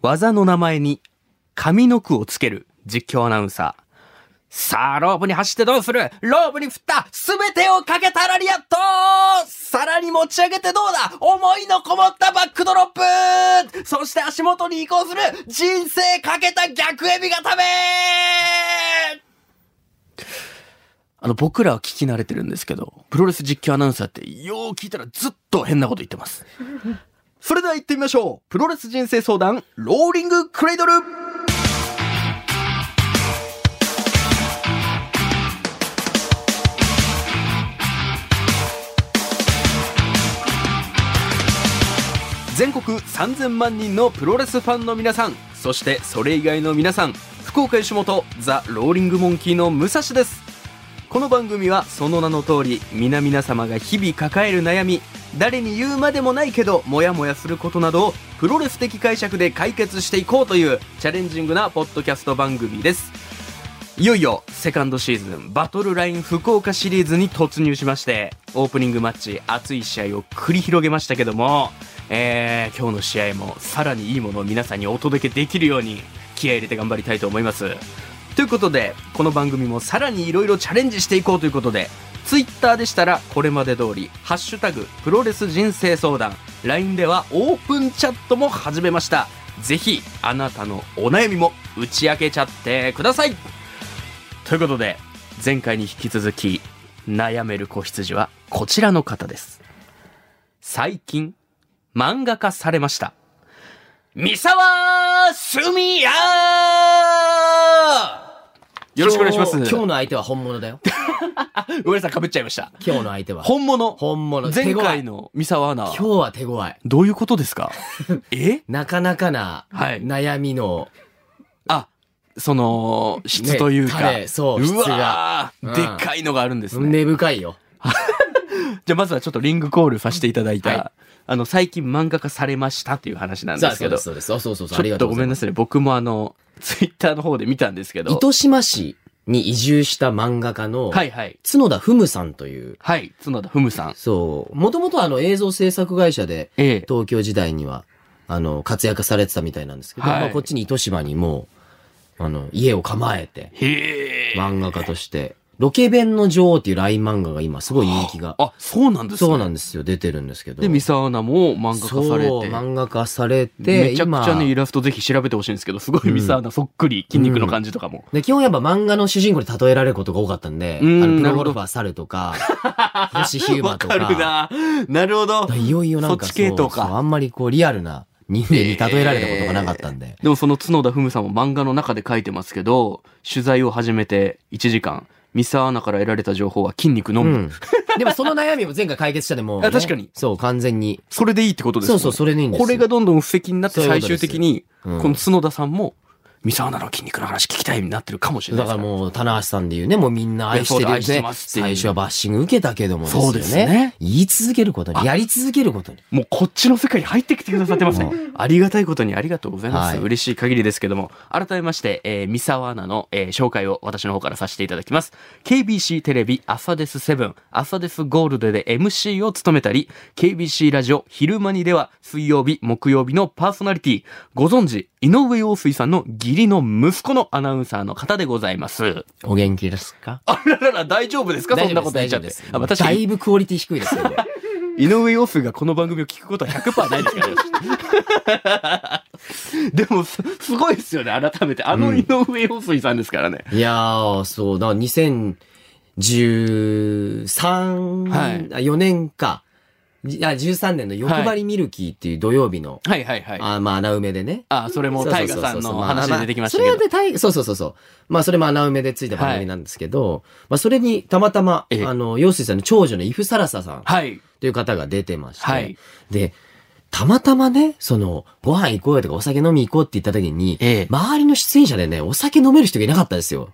技の名前に上の句をつける実況アナウンサー。さあ、ロープに走ってどうする？ロープに振ったすべてをかけたらリアットさらに持ち上げてどうだ？思いのこもったバックドロップ！そして足元に移行する！人生かけた逆エビがため！あの、僕らは聞き慣れてるんですけど、プロレス実況アナウンサーってよう聞いたらずっと変なこと言ってます。それでは行ってみましょう。プロレス人生相談、ローリングクレイドル。全国3000万人のプロレスファンの皆さんそしてそれ以外の皆さん福岡吉本ザ・ローリングモンキーの武蔵です。この番組はその名の通り皆々様が日々抱える悩み誰に言うまでもないけどモヤモヤすることなどをプロレス的解釈で解決していこうというチャレンジングなポッドキャスト番組です。いよいよセカンドシーズンバトルライン福岡シリーズに突入しましてオープニングマッチ熱い試合を繰り広げましたけどもえー、今日の試合もさらにいいものを皆さんにお届けできるように気合入れて頑張りたいと思います。ということでこの番組もさらにいろいろチャレンジしていこうということで Twitter でしたらこれまで通り「ハッシュタグプロレス人生相談」LINE ではオープンチャットも始めました。ぜひあなたのお悩みも打ち明けちゃってください。ということで前回に引き続き悩める子羊はこちらの方です。最近漫画化されました。三沢すみやよろしくお願いします。今日の相手は本物だよ。ごめんなさい、被っちゃいました。今日の相手は。本物？本物。前回の三沢アナ。今日は手強い。どういうことですか？え？なかなかなはい悩みの、あ、その、質というか。ね種そう質がでっかいのがあるんですね。根深いよ。じゃあまずはちょっとリングコールさせていただいた、はいあの、最近漫画化されましたっていう話なんですけど。そうです、そうです。あそうそうそう。ちょっがとうごめんなさい。僕もあの、ツイッターの方で見たんですけど。糸島市に移住した漫画家の、はいはい。角田ふむさんという、はい。角田ふむさん。そう、もともとあの映像制作会社で、ええ。東京時代には、あの、活躍されてたみたいなんですけど、はいまあこっちに糸島にもう、あの、家を構えて、へえ。漫画家として、ロケ弁の女王っていうライン漫画が今すごい人気が、あ、そうなんですね。そうなんですよ、出てるんですけど。で、三沢アナも漫画化されそう、て。漫画化されて、めちゃくちゃね、今イラストぜひ調べてほしいんですけど、すごい三沢アナそっくり、筋肉の感じとかも。で、基本やっぱ漫画の主人公に例えられることが多かったんで、あうんの、プなるほどロゴルファー猿とか、星ヒューマわとか、かるな。なるほど。いよいよなんかそっち系統かあんまりこうリアルな人間に例えられたことがなかったんで。でもその角田ふむさんも漫画の中で書いてますけど、取材を始めて1時間、三沢アナから得られた情報は筋肉のみ。うん。でもその悩みも前回解決したでもう、あ確かに。そう、完全に。それでいいってことですね。そうそうそれでいいんですよ。これがどんどん布石になって最終的に、うん。この角田さんも、三沢アナの筋肉の話聞きたいになってるかもしれないですだからもう、棚橋さんで言うね、もうみんな愛してるいやそうだ愛してね。最初はバッシング受けたけどもそうですね言い続けることに、やり続けることに。もうこっちの世界に入ってきてくださってますね。ありがたいことにありがとうございます。はい嬉しい限りですけども、改めまして、えー、三沢アナの、えー紹介を私の方からさせていただきます。KBC テレビ朝です7、朝ですゴールドで MC を務めたり、KBC ラジオ昼間にでは水曜日、木曜日のパーソナリティ、ご存知、井上陽水さんの義理の息子のアナウンサーの方でございます。お元気ですか？あららら、大丈夫ですか？そんなこと言っちゃって大丈夫です。。あまあ確かにだいぶクオリティ低いですけど。井上陽水がこの番組を聞くことは100%ないですからね。でもす、すごいですよね、改めて。あの井上陽水さんですからね。いやー、そう、だから2013、はいあ4年か。いや、13年の欲張りミルキーっていう土曜日の、はいはいはい。ああまあ穴埋めでね。あ、それもタイガさんの話で出てきましたけどそれ。でタイそうそうそうそう。まあそれも穴埋めでついた番組なんですけど、まあそれにたまたま、ええあの、陽水さんの長女のイフサラサさんはい。という方が出てまして、はいで、たまたまね、その、ご飯行こうよとかお酒飲み行こうって言った時に、ええ周りの出演者でね、お酒飲める人がいなかったんですよ。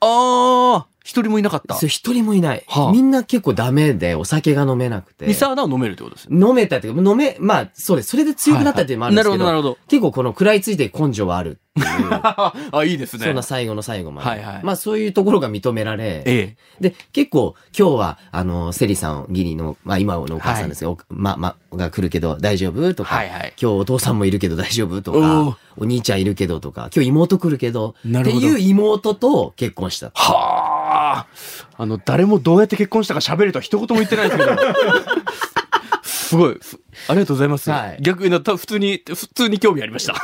ああ一人もいなかった？一人もいない、はあ。みんな結構ダメで、お酒が飲めなくて。ミサアナは飲めるってことですね。飲めたっていうか、飲め、まあ、そうです。それで強くなったっていうのもあるんでなるほど、なるほど。結構この食らいついて根性はあるっていう、あ、いいですね。そんな最後の最後まで。はいはい。まあそういうところが認められ、ええ。で、結構今日は、あの、セリさん、ギリの、まあ今のお母さんですけど、おま、ま、が来るけど大丈夫とか、はいはい。今日お父さんもいるけど大丈夫とおー。か、お兄ちゃんいるけどとか、今日妹来るけど、なるほど。っていう妹と結婚した。はあ。あの、誰もどうやって結婚したか喋るとは一言も言ってないですけど。すごい。すありがとうございます。はい逆にな、た普通に、普通に興味ありました。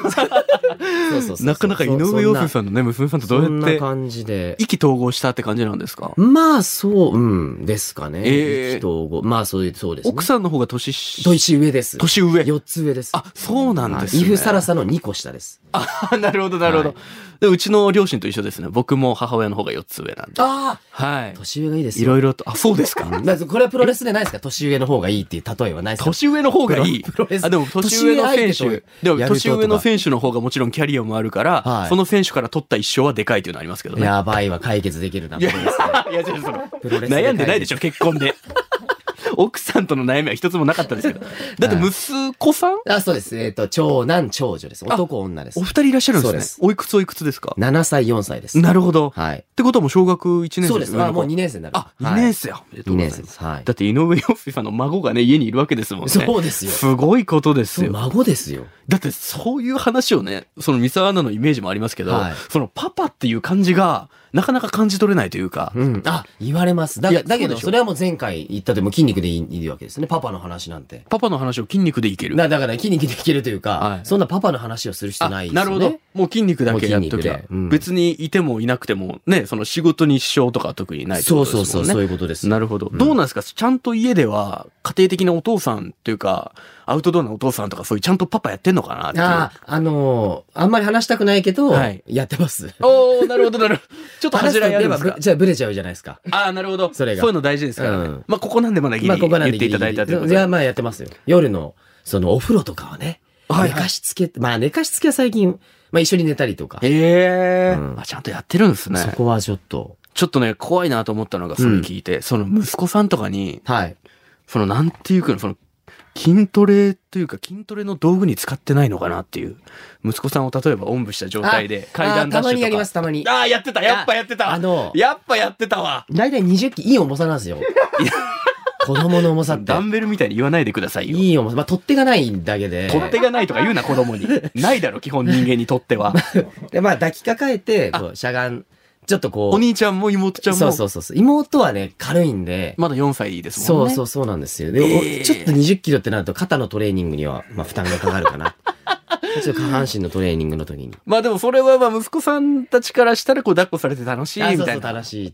そうそうなかなか井上陽水さんのね、娘さんとどうそんなやって感じで。意気投合したって感じなんですか？まあ、そう、うん、ですかね。ええ意気投合まあ、そういう、そうですね。奥さんの方が年し、年上です。年上。4つ上です。あ、そうなんですね。イフサラサの2個下です。あ、なるほど、なるほど、はいで。うちの両親と一緒ですね。僕も母親の方が4つ上なんで。あはい。年上がいいですよ。いろいろと、あ、そうですか。だからこれはプロレスでないですか？年上の方がいいっていう例えはないですか？年上の方がいい。あ、でも年上の選手。でも年上の選手の方がもちろんキャリアもあるから、はいその選手から取った一生はでかいっていうのはありますけどね。やばいわ、解決できるな、いや、いや、違う、その、悩んでないでしょ、結婚で。奥さんとの悩みは一つもなかったですけど。だって息子さん？あ、そうです。えっ、と、長男、長女です。男、女ですお。二人いらっしゃるんですね。すおいくつおいくつですか？7歳、4歳です。なるほど。はい。ってことはもう小学1年生そうです。上の子あ、もう2年生になる。あ、2年生。おめでと2うございます年生です。はい。だって井上陽水さんの孫がね、家にいるわけですもんね。そうですよ。すごいことですよ。孫ですよ。だってそういう話をね、その三沢アナのイメージもありますけど、はいそのパパっていう感じが、なかなか感じ取れないというか、うん。あ、言われます。だいやだけど、それはもう前回言ったでも筋肉でいいいいわけですね。パパの話なんて。パパの話を筋肉でいける。だだから筋肉でいけるというか、はいそんなパパの話をする必要ないですよね。なるほど。もう筋肉だけやっときゃもうん別にいてもいなくても、ね、その仕事に支障とかは特にないってこそうそうそう、とですもんね。そういうことです。なるほど。うんどうなんですか？ちゃんと家では、家庭的なお父さんっていうか、アウトドアのお父さんとかそういうちゃんとパパやってんのかなっていう。ああ、あのーあんまり話したくないけど、はいやってます。おー、なるほど、なるほど。ちょっと恥じらいあるんですか？話すとやっぱぶじゃあブレちゃうじゃないですか。ああ、なるほど。それがそういうの大事ですからね。うんまあ、ここなんでまだギリ言っていただいたということで。じゃあまあやってますよ。夜の、そのお風呂とかはね、はいはい寝かしつけ、まあ寝かしつけは最近、まあ一緒に寝たりとか、へえ、うんあ、ちゃんとやってるんですねそ。こはちょっと、ちょっとね、怖いなと思ったのが、それ聞いて、その息子さんとかに、はい。そのなんていうか、その、筋トレというか筋トレの道具に使ってないのかなっていう。息子さんを例えばおんぶした状態で階段ダッシュとか。あたまにやります、たまに。ああ、やってたやっぱやってたあの、やっぱやってたわだいたい20キロ、いい重さなんですよ。子供の重さってダ。ンベルみたいに言わないでくださいよ。いい重さ。まあ取っ手がないだけで。取っ手がないとか言うな、子供に。ないだろ、基本人間にとっては。で、まあ抱きかかえて、こう、しゃがん、ちょっとこう。お兄ちゃんも妹ちゃんも。そうそうそうそう。妹はね、軽いんで。まだ4歳ですもんね。そうそうそうなんですよ。で、おえーちょっと20キロってなると肩のトレーニングには、まあ負担がかかるかな。ちょっと下半身のトレーニングの時に。まあでもそれはまあ息子さんたちからしたらこう抱っこされて楽しいあそうそう、みたいな。正しい。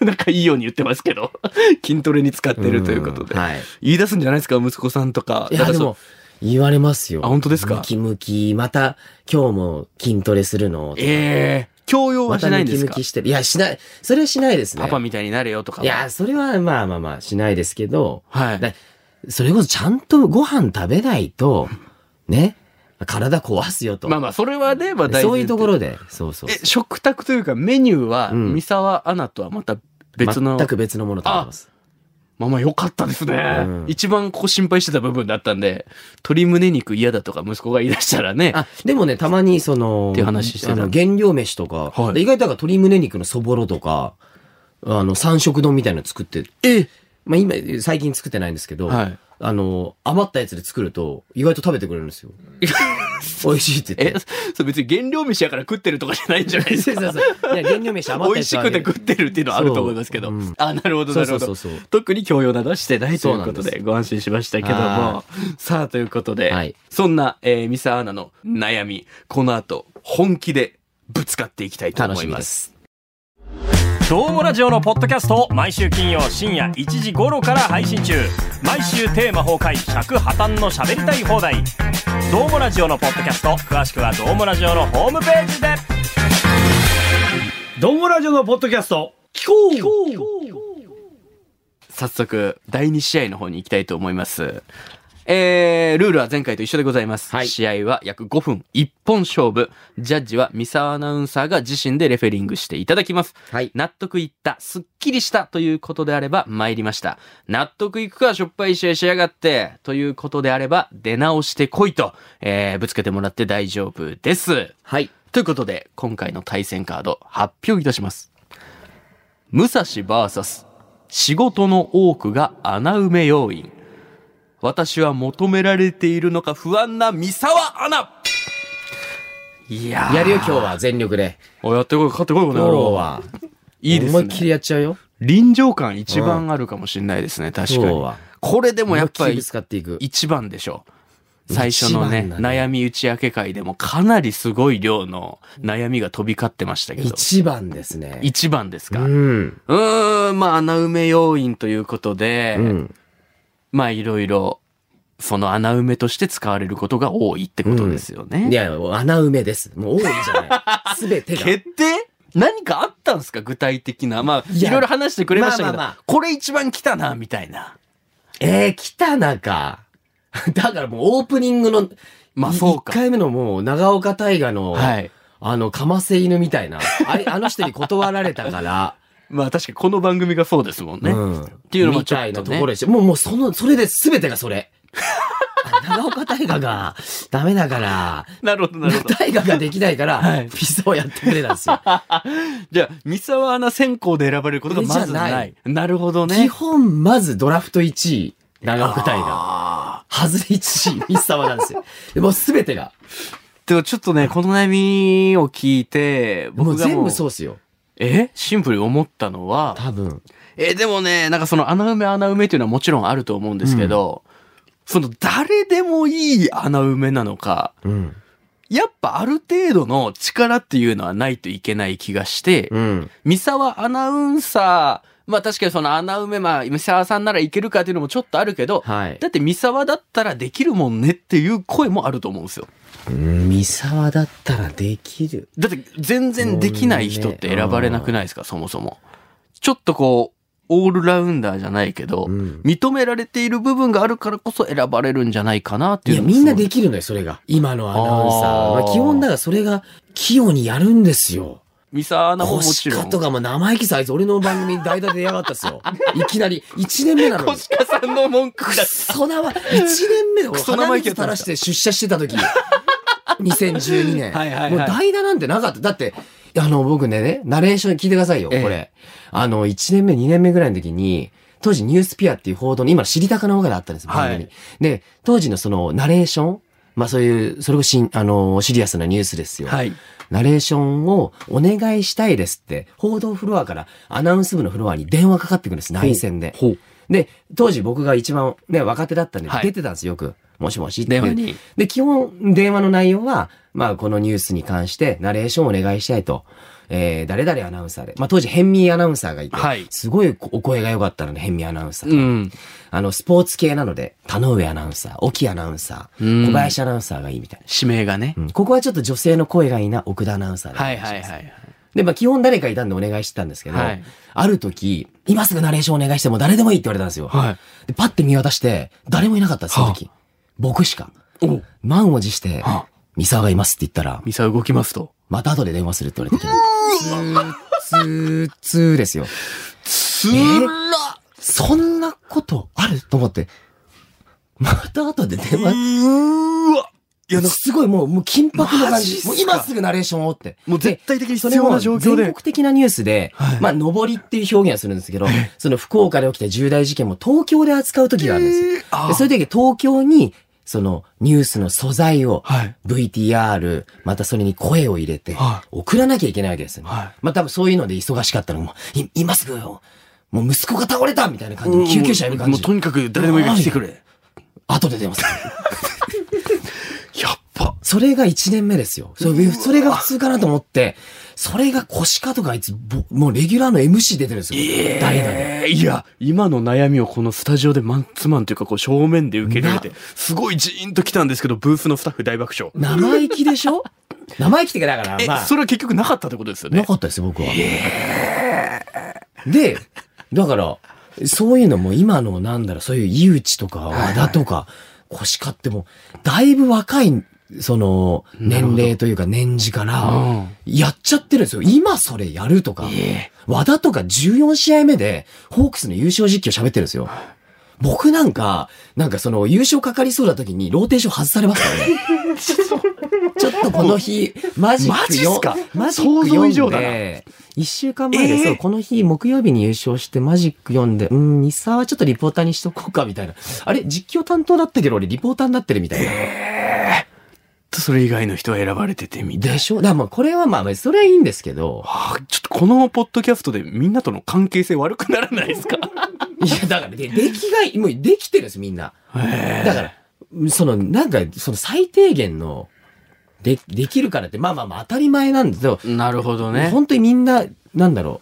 なんかいいように言ってますけど。筋トレに使ってるということで。んはい。言い出すんじゃないですか、息子さんとか。いや、でも、言われますよ。あ本当ですか？ムキムキ、また、今日も筋トレするのええ強要はましたないんですか？ムキムキしてる。いや、しない。それはしないですね。パパみたいになれよとかは。いや、それはまあまあまあ、しないですけど、はい。だそれこそちゃんとご飯食べないと、ね、体壊すよと。まあまあ、それはね、まあ大事そういうところで、そうそうえ、食卓というかメニューは、うん三沢アナとはまた別の。全く別のもの食べてます。まあまあ良かったですね。うん一番こう心配してた部分だったんで、鶏胸肉嫌だとか息子が言い出したらね。あ、でもね、たまにその、っていう話してたあの、原料飯とか、はいで意外とだから鶏胸肉のそぼろとか、あの、三色丼みたいなの作って、えまあ今、最近作ってないんですけど、はいあの、余ったやつで作ると、意外と食べてくれるんですよ。美味しいって言えって。、それ別に原料飯やから食ってるとかじゃないんじゃないですか？そうそうそう。いや、原料飯余った美味しくて食ってるっていうのはあると思いますけど。そううんあ、なるほど、なるほど。そうそうそうそう特に教養などはしてないということでそうなんでご安心しましたけどもは。さあ、ということで、はいそんな、えー、ミサアナの悩み、この後、本気でぶつかっていきたいと思いま。す。どうもラジオのポッドキャストを毎週金曜深夜1時頃から配信中。毎週テーマ崩壊尺破綻の喋りたい放題。どうもラジオのポッドキャスト詳しくはどうもラジオのホームページで。どんごラジオのポッドキャスト、聞こう。早速、第2試合の方に行きたいと思います。えー、ルールは前回と一緒でございます。はい試合は約5分、1本勝負。ジャッジは三沢アナウンサーが自身でレフェリングしていただきます。はい。納得いった、すっきりしたということであれば参りました。納得いくか、しょっぱい試合しやがって、ということであれば出直してこいと、えー、ぶつけてもらって大丈夫です。はい。ということで、今回の対戦カード発表いたします。武蔵 VS 仕事の多くが穴埋め要員。私は求められているのか不安な三沢アナいやーやるよ、今日は全力で。おやってこい、勝ってこい、この野郎。は。いいです思いっきりね。やっちゃうよ。臨場感一番あるかもしれないですね、確かに。これでもやっぱり思いっきり使っていく。一番でしょう。最初のねね悩み打ち明け会でもかなりすごい量の悩みが飛び交ってましたけど。一番ですね。一番ですか。う。うんーん、まあ穴埋め要因ということで、うん。まあいろいろ、その穴埋めとして使われることが多いってことですよね。いや、穴埋めです。もう多いじゃない。すべてが。決定？何かあったんですか？具体的な。まあ、いろいろ話してくれましたけど、まあまあまあこれ一番来たな、みたいな。えー、来たなか。だからもうオープニングの、まあそうか1回目のもう長岡大河の、はい。あの、かませ犬みたいな。あれ、あの人に断られたから。まあ確かにこの番組がそうですもんね。うん。っていうのもみたいちょっとところでしょ。もう、もうその、それで全てがそれ。長岡大河がダメだから、なるほど、なるほど。大河ができないから、はいピザをやってくれたんですよ。じゃあ、三沢アナ選考で選ばれることがまずない。じゃないなるほど基ね。本、まずドラフト1位、長岡大河。あ外れ1位、ミス沢なんですよ。で もう全てが。ーでもちょっとね、この悩みを聞いて、もう僕がもう、全部そうっすよ。え？シンプルに思ったのは、多分。え、でもね、なんかその穴埋め穴埋めっていうのはもちろんあると思うんですけど、その誰でもいい穴埋めなのか、うん。やっぱある程度の力っていうのはないといけない気がして、うん。三沢アナウンサー、まあ確かにその穴埋め、まあ三沢さんならいけるかっていうのもちょっとあるけど、はいだ。って三沢だったらできるもんねっていう声もあると思うんですよ。うん、三沢だったらできる。だって全然できない人って選ばれなくないですか、そもそも。ちょっとこう、オールラウンダーじゃないけど、うん認められている部分があるからこそ選ばれるんじゃないかなっていいうや、のもみんなできるのよ、それが。今のアナウンサー。あーまあ、基本だからそれが器用にやるんですよ。三沢アナももコちろん。シカとかも生意気さ、あいつ俺の番組に代打で出やがったっすよ。いきなり、1年目なのに。コシカさんの文句クだ。ソ生、1年目で俺クソ生意気垂らして出社してた時。2012年。はいはいはいもう代打なんてなかった。だって、あの、僕ね、ね、ナレーション聞いてくださいよ、ええこれ。あの、1年目、2年目ぐらいの時に、当時ニュースピアっていう報道の、今の知りたかの方があったんです、番組。はいで、当時のその、ナレーションまあそういう、それこそしん、あの、シリアスなニュースですよ。はい。ナレーションをお願いしたいですって、報道フロアからアナウンス部のフロアに電話かかってくるんです、内線で。で、当時僕が一番ね、若手だったんで、はい出てたんですよ、よく。もしもしって。電話に。で、基本、電話の内容は、まあ、このニュースに関して、ナレーションをお願いしたいと。えー、誰々アナウンサーで。まあ、当時、ヘンミーアナウンサーがいて、はいすごいお声が良かったので、ヘンミーアナウンサー。うん。あの、スポーツ系なので、田上アナウンサー、沖アナウンサー、うん小林アナウンサーがいいみたいな。指名がね。うん、ここはちょっと女性の声がいいな、奥田アナウンサーでおはい。はいはい。で、まあ、基本誰かいたんでお願いしてたんですけど、はいある時、今すぐナレーションお願いしても誰でもいいって言われたんですよ。はい。で、パッて見渡して、誰もいなかったんです、その時。僕しか。お満を持してはあ、三沢がいますって言ったら、三沢動きますと。また後で電話するって言われてきて。ツー、ツー、ですよ。つらそんなことある？と思って、また後で電話、うわいや、すごいもう、もう緊迫の感じ。もう今すぐナレーションをって。もう絶対的にそれを必要な状況全で国。的なニュースで、はいまあ、上りっていう表現をするんですけど、その福岡で起きた重大事件も東京で扱う時があるんですよ。あでそういう時東京に、そのニュースの素材を、はい。VTR、またそれに声を入れてはい、送らなきゃいけないわけですよね。はいまあ多分そういうので忙しかったのも、い今すぐよ、もう息子が倒れたみたいな感じで、救急車いる感じで。もうとにかく誰でもいいから来てくれ。後で電話す。それが1年目ですよ。それそれが普通かなと思って、それが腰かとかあいつ、ぼもうレギュラーの MC 出てるんですよ。代打で。えーいや、今の悩みをこのスタジオでマンツーマンというかこう正面で受け入れて、すごいジーンと来たんですけど、ブースのスタッフ大爆笑。生意気でしょ？生意気ってかだから、え、まあ、それは結局なかったってことですよね。なかったですよ、僕は。で、だから、そういうのも今のなんだろう、そういう井内とか和田とか、腰かっても、だいぶ若い、その、年齢というか年次から、やっちゃってるんですよ。今それやるとか。和田とか14試合目で、ホークスの優勝実況喋ってるんですよ。僕なんか、なんかその優勝かかりそうな時にローテーション外されますからね。ちょっとこの日、マジックマジっすか？マジック想像以上読んだなで、一週間前で、えーそう、この日木曜日に優勝してマジック読んで、うん、ミサはちょっとリポーターにしとこうかみたいな。あれ、実況担当だったけど俺リポーターになってるみたいな。それ以外の人は選ばれててみたいでしょ？だまあこれはまあ、それはいいんですけど。はあちょっとこのポッドキャストでみんなとの関係性悪くならないですか？いや、だから、で、出来がもうできてるんです、みんな。だから、その、なんか、その最低限の、で、できるからって、まあまあまあ当たり前なんですけど、なるほどね。本当にみんな、なんだろ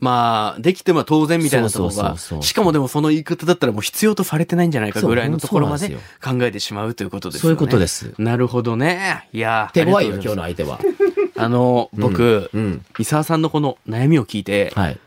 まあ、できても当然みたいなところが、しかもでもその言い方だったらもう必要とされてないんじゃないかぐらいのところまで考えてしまうということう、ですよね。そういうことです。なるほどね。いやー手強いよ、今日の相手は。あの、僕、うん。三沢さんのこの悩みを聞いて、はい。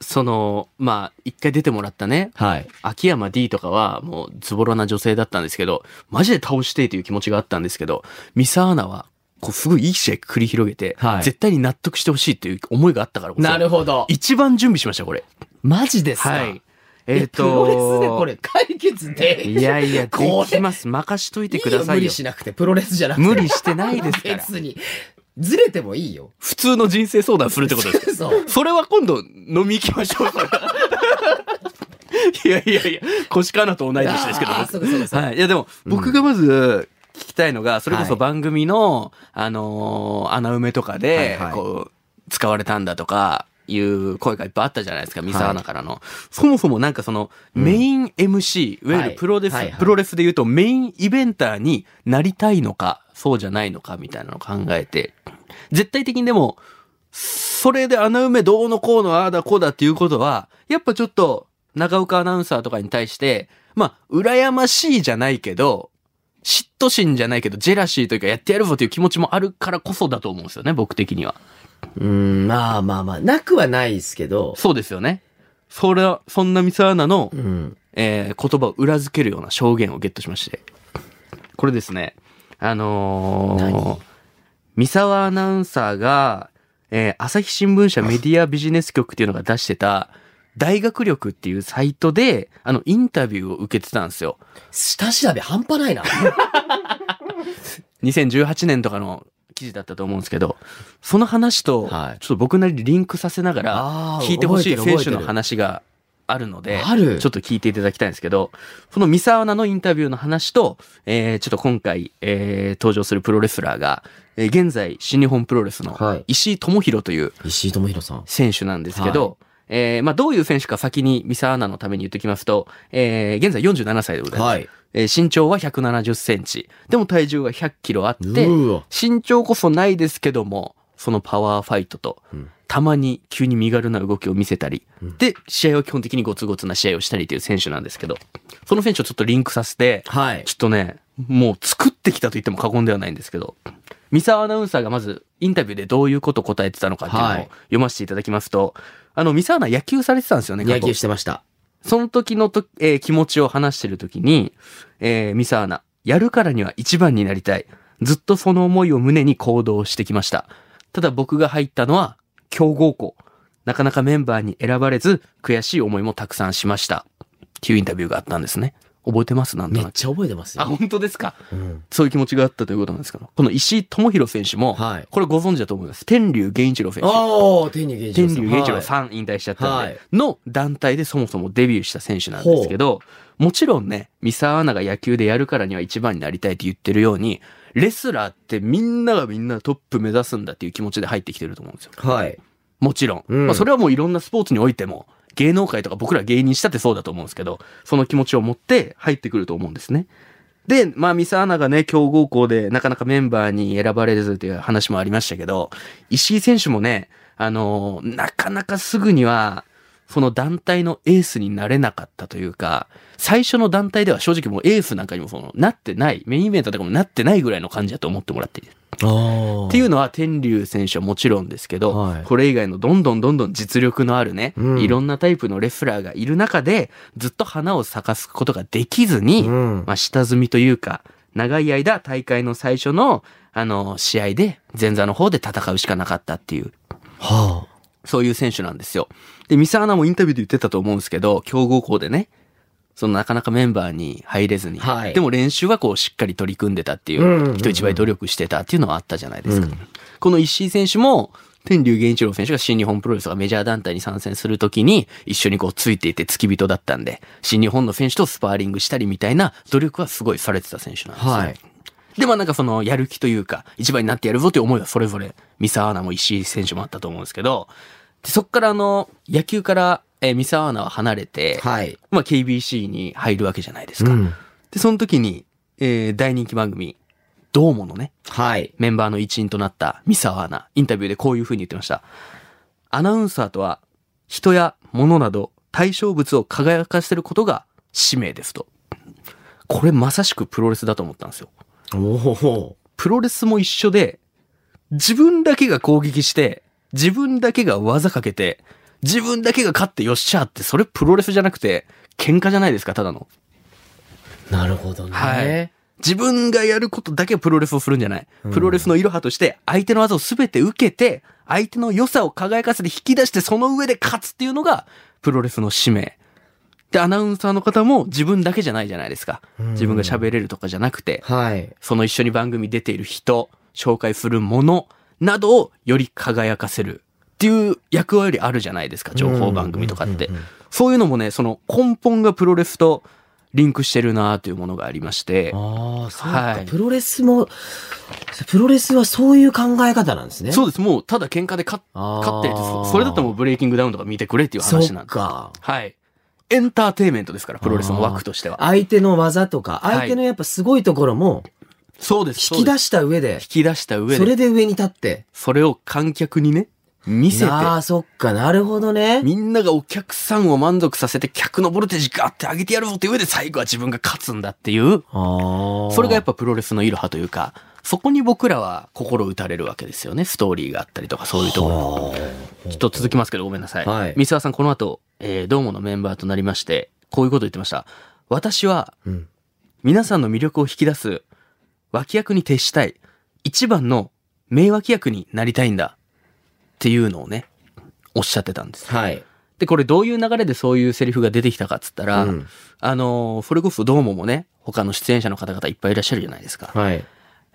その、まあ、一回出てもらったね、はい。秋山 D とかはもうズボラな女性だったんですけど、マジで倒してという気持ちがあったんですけど、三沢アナは、こう、すごいいい試合繰り広げて、はい絶対に納得してほしいという思いがあったからこそ、なるほど。一番準備しました、これ。マジですか？はい。えっ、プロレスでと、これ解決で。いやいや、で これきます。任しといてくいいよ無ださいよ。理しなくて、プロレスじゃなくて。無理してないですから。別に。ずれてもいいよ。普通の人生相談するってことです。そう。それは今度飲み行きましょう。それいやいやいや、腰かなと同い年ですけど。あーそうかそうかそうかはい。いやでも、僕がまず聞きたいのが、それこそはい。番組の、あのー穴埋めとかではいはい、こう、使われたんだとか、いう声がいっぱいあったじゃないですか、三沢アナからの。そもそもなんかその、メイン MC、いわゆるプロレス、はいはいはい。プロレスで言うとメインイベンターになりたいのか、そうじゃないのか、みたいなのを考えて、絶対的にでも、それで穴埋めどうのこうのああだこうだっていうことは、やっぱちょっと、長岡アナウンサーとかに対して、まあ、羨ましいじゃないけど、嫉妬心じゃないけど、ジェラシーというかやってやるぞという気持ちもあるからこそだと思うんですよね、僕的には。うん、まあまあまあ、なくはないですけど。そうですよね。それは、そんな三沢アナの、うん。えー言葉を裏付けるような証言をゲットしまして。これですね。あのー何、三沢アナウンサーが、えー朝日新聞社メディアビジネス局っていうのが出してた、大学力っていうサイトで、あの、インタビューを受けてたんですよ。下調べ半端ないな。2018年とかの記事だったと思うんですけど、その話と、はいちょっと僕なりにリンクさせながら、聞いてほしい選手の話があるので、あるちょっと聞いていただきたいんですけど、その三沢アナのインタビューの話と、えー、ちょっと今回、えー、登場するプロレスラーが、えー、現在新日本プロレスのはい石井智弘という石井智弘さん。選手なんですけど、えー、まあどういう選手か先に三沢アナのために言っておきますと、えー、現在47歳でございます。はい。えー身長は170センチ。でも体重は100キロあって、身長こそないですけども、そのパワーファイトと、うんたまに急に身軽な動きを見せたり、で、試合は基本的にゴツゴツな試合をしたりという選手なんですけど、その選手をちょっとリンクさせて、はいちょ。っとね、もう作ってきたと言っても過言ではないんですけど、三沢アナウンサーがまずインタビューでどういうことを答えてたのかっていうのをはい読ませていただきますと、あの、三沢アナ野球されてたんですよね、野球してました。その時のと、えー気持ちを話してる時に、えー、ミサアナ、やるからには一番になりたい。ずっとその思いを胸に行動してきました。ただ僕が入ったのは、強豪校。なかなかメンバーに選ばれず、悔しい思いもたくさんしました。っていうインタビューがあったんですね。覚えてます？なんと。めっちゃ覚えてますあ、よ。本当ですか？うんそういう気持ちがあったということなんですか？この石井智弘選手も、はいこれご存知だと思います。天竜源一郎選手。ああ、天竜源一郎天。竜源一郎はいさん引退しちゃったんで、はいの団体でそもそもデビューした選手なんですけど、もちろんね、三沢アナが野球でやるからには一番になりたいって言ってるように、レスラーってみんながみんなトップ目指すんだっていう気持ちで入ってきてると思うんですよ。はい。もちろん。うんまあそれはもういろんなスポーツにおいても、芸能界とか僕ら芸人したってそうだと思うんですけど、その気持ちを持って入ってくると思うんですね。で、まあ、ミサアナがね、強豪校でなかなかメンバーに選ばれずという話もありましたけど、石井選手もね、あのなかなかすぐには、その団体のエースになれなかったというか、最初の団体では正直もうエースなんかにもその、なってない、メインイベントとかもなってないぐらいの感じだと思ってもらっていい。あっていうのは天竜選手はもちろんですけど、はい。これ以外のどんどんどんどん実力のあるね、うん。いろんなタイプのレスラーがいる中で、ずっと花を咲かすことができずに、うん。まあ下積みというか、長い間大会の最初の、あの、試合で前座の方で戦うしかなかったっていう、はそういう選手なんですよ。で、ミサアナもインタビューで言ってたと思うんですけど、強豪校でね、そのなかなかメンバーに入れずに、はいでも練習はこうしっかり取り組んでたっていう、人一倍努力してたっていうのはあったじゃないですか。うんこの石井選手も、天竜源一郎選手が新日本プロレスとかメジャー団体に参戦するときに一緒にこうついていて付き人だったんで、新日本の選手とスパーリングしたりみたいな努力はすごいされてた選手なんですよ。はいで、まあなんかそのやる気というか、一番になってやるぞという思いはそれぞれ、三沢アナも石井選手もあったと思うんですけど、でそっからあの、野球から、えー三沢アナは離れて、はい。まあ KBC に入るわけじゃないですか。うんで、その時に、えー大人気番組、どうものね、はい。メンバーの一員となった三沢アナ、インタビューでこういう風に言ってました。アナウンサーとは、人や物など対象物を輝かせることが使命ですと。これまさしくプロレスだと思ったんですよ。おお。プロレスも一緒で、自分だけが攻撃して、自分だけが技かけて、自分だけが勝ってよっしゃって、それプロレスじゃなくて、喧嘩じゃないですか、ただの。なるほどね。はい。自分がやることだけプロレスをするんじゃない。プロレスのいろはとして、相手の技を全て受けて、相手の良さを輝かせて引き出して、その上で勝つっていうのが、プロレスの使命。で、アナウンサーの方も自分だけじゃないじゃないですか。自分が喋れるとかじゃなくて、はい。その一緒に番組出ている人、紹介するものなどをより輝かせるっていう役割あるじゃないですか、情報番組とかって。そういうのもね、その根本がプロレスとリンクしてるなというものがありまして、ああ、そうか、はいプロレスも、プロレスはそういう考え方なんですね。そうです。もうただ喧嘩で勝ってそそれだったらもうブレイキングダウンとか見てくれっていうそ話なんです。っか。はい。エンターテインメントですから、プロレスの枠としては。相手の技とか、はい相手のやっぱすごいところもそうです。引き出しした上で引、き出した上で、それで上に立って。それを観客にね、見せて、ああ、そっか、なるほどね。みんながお客さんを満足させて、客のボルテージガーって上げてやるぞって上で最後は自分が勝つんだっていう、ああ。それがやっぱプロレスのイロハというか、そこに僕らは心打たれるわけですよね。ストーリーがあったりとかそういうところ。ちょっと続きますけどごめんなさい。はい三沢さんこの後、えー、ドームのメンバーとなりまして、こういうこと言ってました。私は、うん皆さんの魅力を引き出す、脇役に徹したい、一番の名脇役になりたいんだ。っていうのをね、おっしゃってたんです。はい。で、これどういう流れでそういうセリフが出てきたかっつったら、うんあのーそれこそドームもね、他の出演者の方々いっぱいいらっしゃるじゃないですか。はい。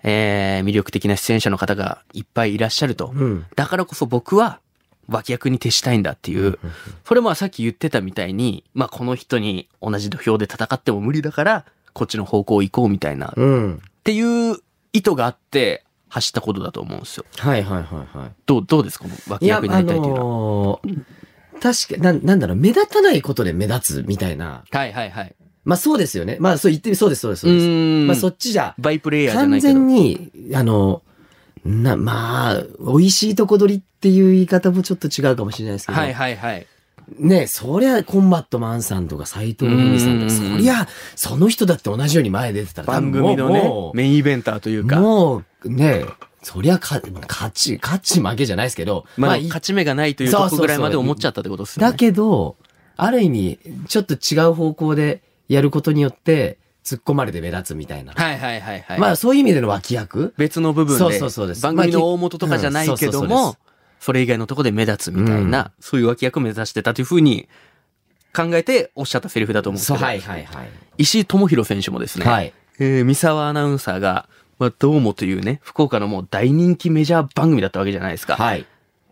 えー、魅力的な出演者の方がいっぱいいらっしゃると。うん。だからこそ僕は脇役に徹したいんだっていう。それもさっき言ってたみたいに、まあこの人に同じ土俵で戦っても無理だから、こっちの方向行こうみたいな。っうん。ていう意図があって走ったことだと思うんですよ。はいはいはいはい。どう、どうですこの脇役になありたいっていうのは。のー確か、な、なんだろう、目立たないことで目立つみたいな。はいはいはい。まあそうですよね。まあそう言ってみ、そうです、そうです、そううです。まあそっちじゃ、バイプレイヤーじゃな完いけど。全に、あの、な、まあ、美味しいとこ取りっていう言い方もちょっと違うかもしれないですけど。はいはいはい。ねそりゃ、コンバットマンさんとか斎藤由美さんとか、うんそりゃ、その人だって同じように前出てたら、番組のねメインイベンターというか。もう、ねそりゃか、勝ち、勝ち負けじゃないですけど、まあ、い勝ち目がないというとこぐらいまで思っちゃったってことですよね。だけど、ある意味、ちょっと違う方向でやることによって、突っ込まれて目立つみたいな。はいはいはいはい。まあ、そういう意味での脇役別の部分で、そうそうそうです番組の大元とかじゃないけども、それ以外のとこで目立つみたいな、そういう脇役を目指してたというふうに考えておっしゃったセリフだと思うんですけど、はいはいはい。石井智弘選手もですね、はい。えー三沢アナウンサーが、まあ、どうもというね、福岡のもう大人気メジャー番組だったわけじゃないですか。はい。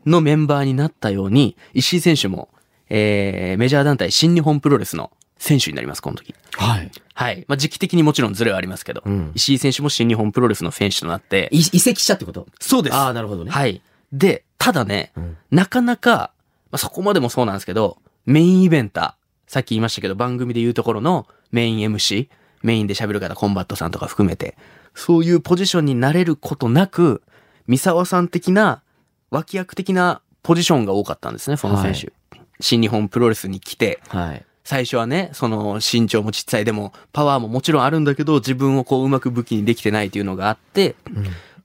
のメンバーになったように、石井選手も、えー、メジャー団体新日本プロレスの選手になります、この時。はい。はい。まあ、時期的にもちろんズレはありますけど、うん石井選手も新日本プロレスの選手となって、い移籍したってこと？そうです。ああ、なるほどね。はい。で、ただね、うんなかなか、まあ、そこまでもそうなんですけど、メインイベンター、さっき言いましたけど、番組で言うところのメイン MC、メインで喋る方、コンバットさんとか含めて、そういうポジションになれることなく、三沢さん的な、脇役的なポジションが多かったんですね、その選手。新日本プロレスに来て、はい。最初はね、その身長もちっちゃいでも、パワーももちろんあるんだけど、自分をこううまく武器にできてないっていうのがあって、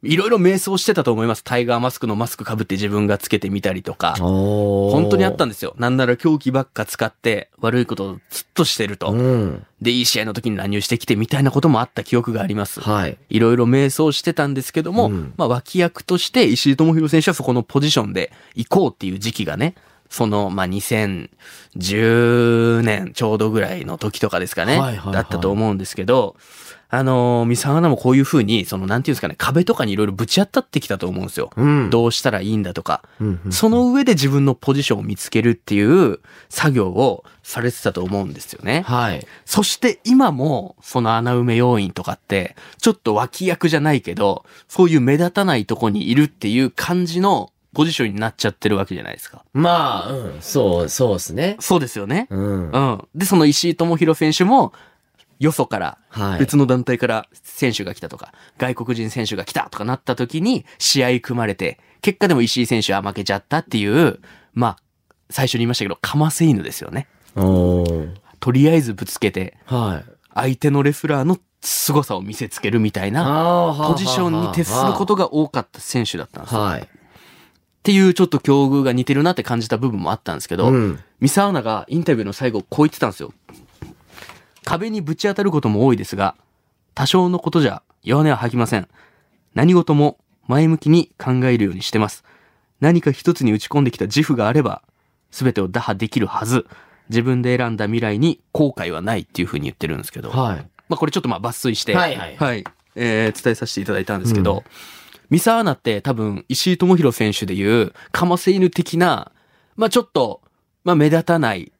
いろいろ迷走してたと思います。タイガーマスクのマスク被って自分がつけてみたりとか。本当にあったんですよ。なんなら狂気ばっか使って悪いことをずっとしてると。うん。で、いい試合の時に乱入してきてみたいなこともあった記憶があります。はい。いろいろ迷走してたんですけども、うんまあ脇役として石井智弘選手はそこのポジションで行こうっていう時期がね、その、まあ、2010年ちょうどぐらいの時とかですかね、はいはいはいだったと思うんですけど、あのー、三沢アナもこういう風に、その、なんていうんですかね、壁とかにいろいろぶち当たってきたと思うんですよ。うん。どうしたらいいんだとか。うんうんその上で自分のポジションを見つけるっていう作業をされてたと思うんですよね。はい。そして今も、その穴埋め要員とかって、ちょっと脇役じゃないけど、そういう目立たないとこにいるっていう感じのポジションになっちゃってるわけじゃないですか。まあ、うん。そう、そうですね。そうですよね。うん。うん。で、その石井智弘選手も、よそから、はい。別の団体から選手が来たとか、外国人選手が来たとかなった時に、試合組まれて、結果でも石井選手は負けちゃったっていう、まあ、最初に言いましたけど、かませ犬ですよね。とりあえずぶつけて、はい。相手のレスラーの凄さを見せつけるみたいな、ポジションに徹することが多かった選手だったんですよ。っはい。ていうちょっと境遇が似てるなって感じた部分もあったんですけど、うん。ミサアナがインタビューの最後こう言ってたんですよ。壁にぶち当たることも多いですが、多少のことじゃ弱音は吐きません。何事も前向きに考えるようにしてます。何か一つに打ち込んできた自負があれば、全てを打破できるはず。自分で選んだ未来に後悔はないっていうふうに言ってるんですけど。はい。まあこれちょっとまあ抜粋して、はいはいえー伝えさせていただいたんですけど、ミサアナって多分石井智弘選手でいう、かませ犬的な、まあちょっと、まあ目立たない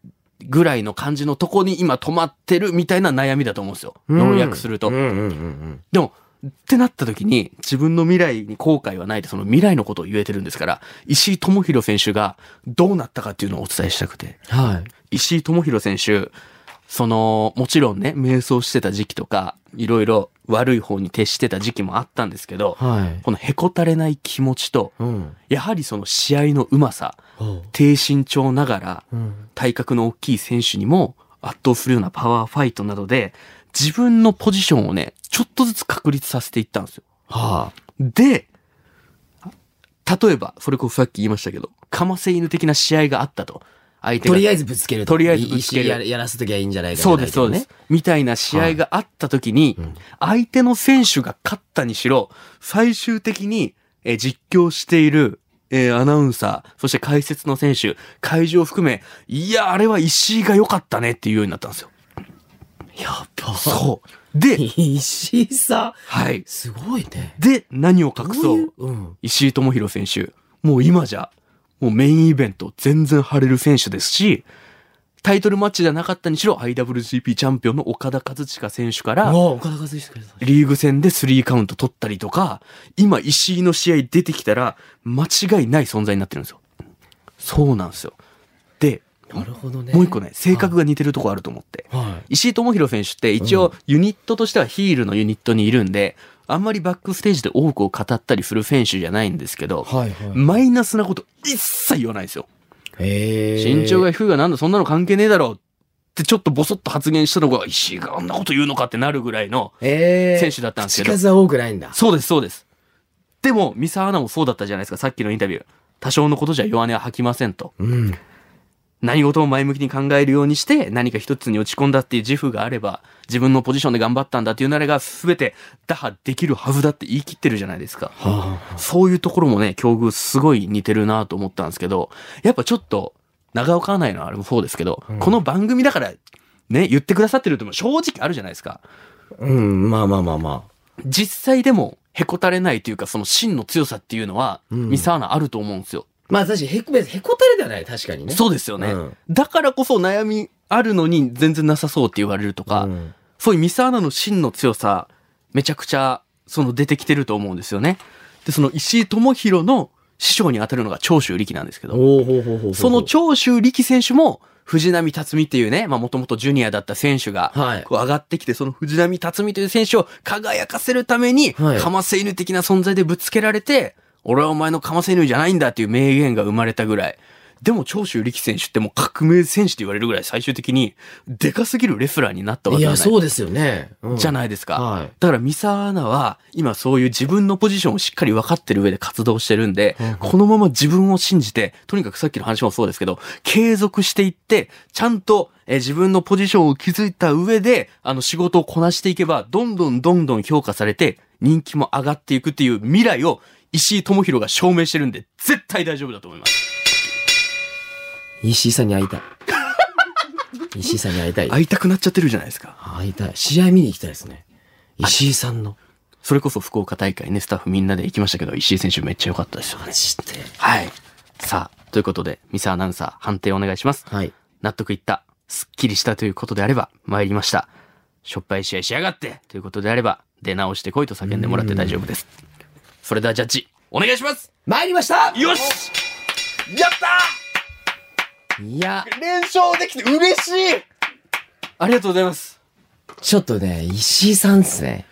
ぐらいの感じのとこに今止まってるみたいな悩みだと思うんですよ。要約すると。でも、ってなった時に自分の未来に後悔はないってその未来のことを言えてるんですから、石井智弘選手がどうなったかっていうのをお伝えしたくて。はい。石井智弘選手、その、もちろんね、迷走してた時期とか、いろいろ悪い方に徹してた時期もあったんですけど、はい。このへこたれない気持ちと、うん。やはりその試合のうまさ、ほ低身長ながら。体格の大きい選手にも圧倒するようなパワーファイトなどで、自分のポジションをね、ちょっとずつ確立させていったんですよ。はで、例えば、それこそさっき言いましたけど、かませ犬的な試合があったと。相あ。手がとりあえずぶつけると。とりあえずぶつける石ややらせときゃいいんじゃないかそうです、そうです。みたいな試合があった時に、相手の選手が勝ったにしろ、最終的に、えー実況している、えーアナウンサー、そして解説の選手、会場を含め、いや、あれは石井が良かったねっていうようになったんですよ。やっぱ。そう。で、石井さん。はい。すごいね。で、何を隠そう。どいううん。石井智弘選手、もう今じゃ、もうメインイベント全然張れる選手ですし、タイトルマッチじゃなかったにしろ IWGP チャンピオンの岡田和親選手から。リーグ戦でスリーカウント取ったりとか、今石井の試合出てきたら間違いない存在になってるんですよ。そうなんですよ。で、なるほどね。もう一個ね、性格が似てるとこあると思って。は石井智弘選手って一応ユニットとしてはヒールのユニットにいるんで、あんまりバックステージで多くを語ったりする選手じゃないんですけど、い。はいはい。マイナスなこと一切言わないんですよ。身長が低いがなんだそんなの関係ねえだろうってちょっとボソッと発言したのが石井があんなこと言うのかってなるぐらいのええ。選手だったんですけど口数は多くないんだ。そうです、そうです。でも、三沢アナもそうだったじゃないですか、さっきのインタビュー。多少のことじゃ弱音は吐きませんと。うん。何事も前向きに考えるようにして、何か一つに落ち込んだっていう自負があれば、自分のポジションで頑張ったんだっていうなれが全て打破できるはずだって言い切ってるじゃないですか。はそういうところもね、境遇すごい似てるなと思ったんですけど、やっぱちょっと、長岡アナへのあれもそうですけど、この番組だから、ね、言ってくださってるっても正直あるじゃないですか。あ。うん、まあまあまあま実際でも、へこたれないというか、その真の強さっていうのは、うんミサアナあると思うんですよ。あ。まあ確かにへこ、へこたれではない、確かにね。そうですよね、うん。だからこそ悩みあるのに全然なさそうって言われるとか、うん。そういうミサアナの真の強さ、めちゃくちゃ、その出てきてると思うんですよね。で、その石井智弘の師匠に当たるのが長州力なんですけど、その長州力選手も、藤波辰巳っていうね、まあもともとジュニアだった選手が、上がってきて、その藤波辰巳という選手を輝かせるために、はい。かませ犬的な存在でぶつけられて、俺はお前のかませ犬じゃないんだっていう名言が生まれたぐらい。でも長州力選手ってもう革命戦士と言われるぐらい最終的にでかすぎるレスラーになったわけいや、じゃないそうですよね。うんじゃないですか。はいだから、三沢アナは、今そういう自分のポジションをしっかり分かってる上で活動してるんで、このまま自分を信じて、とにかくさっきの話もそうですけど、継続していって、ちゃんと、えー自分のポジションを築いた上で、あの仕事をこなしていけば、どんどんどんどん評価されて、人気も上がっていくっていう未来を、石井智弘が証明してるんで、絶対大丈夫だと思います。石井さんに会いたい。石井さんに会いたい。会いたくなっちゃってるじゃないですか。会いたい。試合見に行きたいですね。石井さんの。それこそ福岡大会ね、スタッフみんなで行きましたけど、石井選手めっちゃ良かったですよねマ。ジで。はい。さあ、ということで、ミサアナウンサー判定お願いします。はい。納得いった、すっきりしたということであれば、参りました。しょっぱい試合しやがってということであれば、出直してこいと叫んでもらって大丈夫です。それではジャッジ、お願いします参りましたよしやったいや、ー連勝できて嬉しいありがとうございます。ちょっとね、石井さんですね。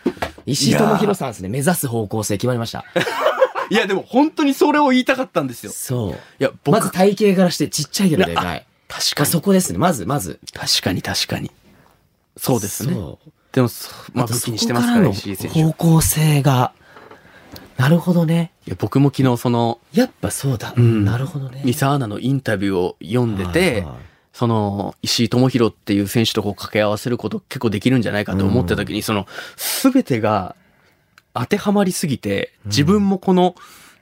石井智弘さんですね。目指す方向性決まりました。いや、でも本当にそれを言いたかったんですよ。そう。いや、僕、まず体型からしてちっちゃいけどでかい。確かそこですね。まず、まず。確かに確かに。そうですね。そう。でも、そまあ武器にしてますから、石井選手。方向性が。なるほどね。や、僕も昨日その、やっぱそうだ。んなるほどね。ミサアナのインタビューを読んでて、はいはいその、石井智弘っていう選手とこう掛け合わせること結構できるんじゃないかと思った時に、その、すべてが当てはまりすぎて、自分もこの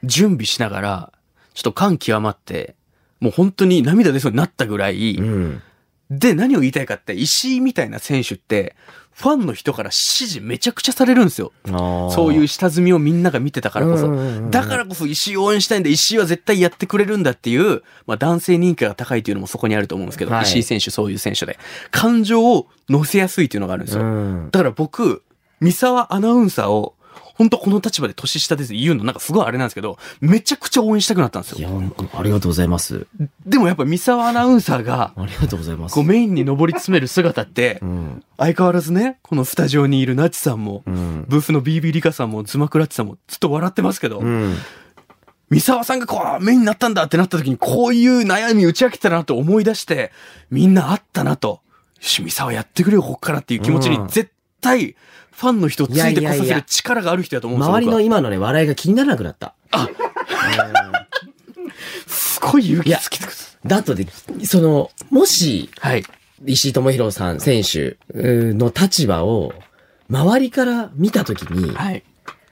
準備しながら、ちょっと感極まって、もう本当に涙出そうになったぐらい、うん。で、何を言いたいかって、石井みたいな選手って、ファンの人から支持めちゃくちゃされるんですよ。そういう下積みをみんなが見てたからこそ。だからこそ石井を応援したいんで、石井は絶対やってくれるんだっていう、まあ男性人気が高いっていうのもそこにあると思うんですけど、はい石井選手そういう選手で。感情を乗せやすいっていうのがあるんですよ。うん。だから僕、三沢アナウンサーを、本当この立場で年下です言うのなんかすごいあれなんですけど、めちゃくちゃ応援したくなったんですいよ。や、ありがとうございます。でもやっぱ三沢アナウンサーが、ありがとうございます。こうメインに上り詰める姿ってう、ん。相変わらずね、このスタジオにいるナチさんも、うん。ブーフの BB リカさんもズマクラッチさんもずっと笑ってますけど、うん。三沢さんがこう、メインになったんだってなった時に、こういう悩み打ち明けたなと思い出して、みんなあったなと。よし、三沢やってくれよ、こっからっていう気持ちにうん、絶対、ファンの人をついてこさせる力がある人だと思うんですよ。周りの今のね、笑いが気にならなくなった。すごい勇気つけてくだとで、その、もし、はい。石井智弘さん選手の立場を、周りから見たときに、はい。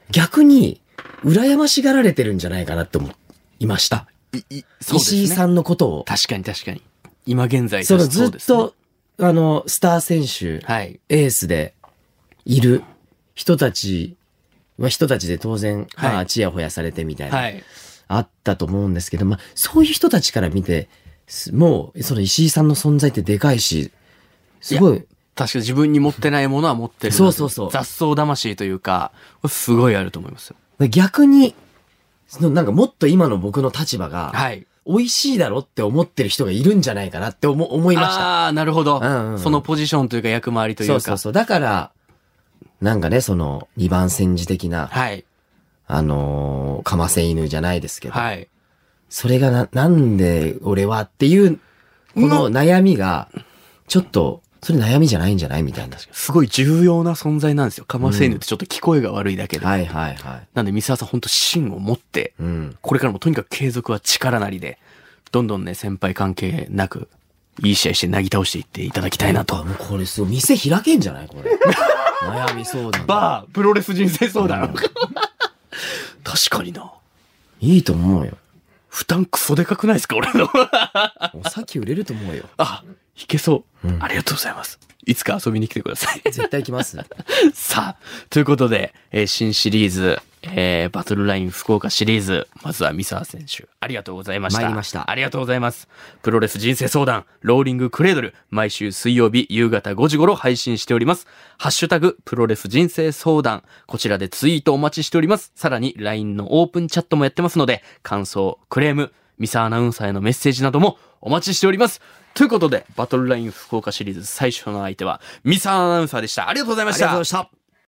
逆に、羨ましがられてるんじゃないかなって思いました。い、い、ね。石井さんのことを。確かに確かに。今現在そのずっうですねと、あの、スター選手、はい。エースでいる人たちは人たちで当然、はいまあ、ちやほやされてみたいな、はい。あったと思うんですけど、まあ、そういう人たちから見て、すもう、その石井さんの存在ってでかいし、すごい、確かに自分に持ってないものは持ってるなそうそうそう雑草魂というか、すごいあると思いますよ。逆に、そのなんかもっと今の僕の立場が、はい。美味しいだろって思ってる人がいるんじゃないかなって思思いました。ああ、なるほど、うんうんうんそのポジションというか役回りというか。そうそうそう。だから、なんかね、その、二番煎じ的な、はい。あのーかませ犬じゃないですけど、はい。それがな、なんで俺はっていう、この悩みが、ちょっと、それ悩みじゃないんじゃないみたいな。すごい重要な存在なんですよ。かませ犬ってちょっと聞こえが悪いだけで。はいはいはい。なんで、三沢さん本当芯を持って、うん。これからもとにかく継続は力なりで、どんどんね、先輩関係なく、いい試合してなぎ倒していっていただきたいなあ、と。もうこれすごい、店開けんじゃないこれ。悩み相談。バー、プロレス人生相談。確かにな。いいと思うよ。負担クソでかくないですか俺の。お酒売れると思うよ。あ、いけそう、うんありがとうございます。いつか遊びに来てください。絶対来ます。さあ、ということで、えー新シリーズ、えーバトルライン福岡シリーズ、まずは三沢選手、ありがとうございました。参りましたありがとうございます。プロレス人生相談、ローリングクレードル、毎週水曜日夕方5時頃配信しております。ハッシュタグ、プロレス人生相談、こちらでツイートお待ちしております。さらに LINE のオープンチャットもやってますので、感想、クレーム、ミサアナウンサーへのメッセージなどもお待ちしております。ということで、バトルライン福岡シリーズ最初の相手は、ミサアナウンサーでした。ありがとうございました。ありがとうございました。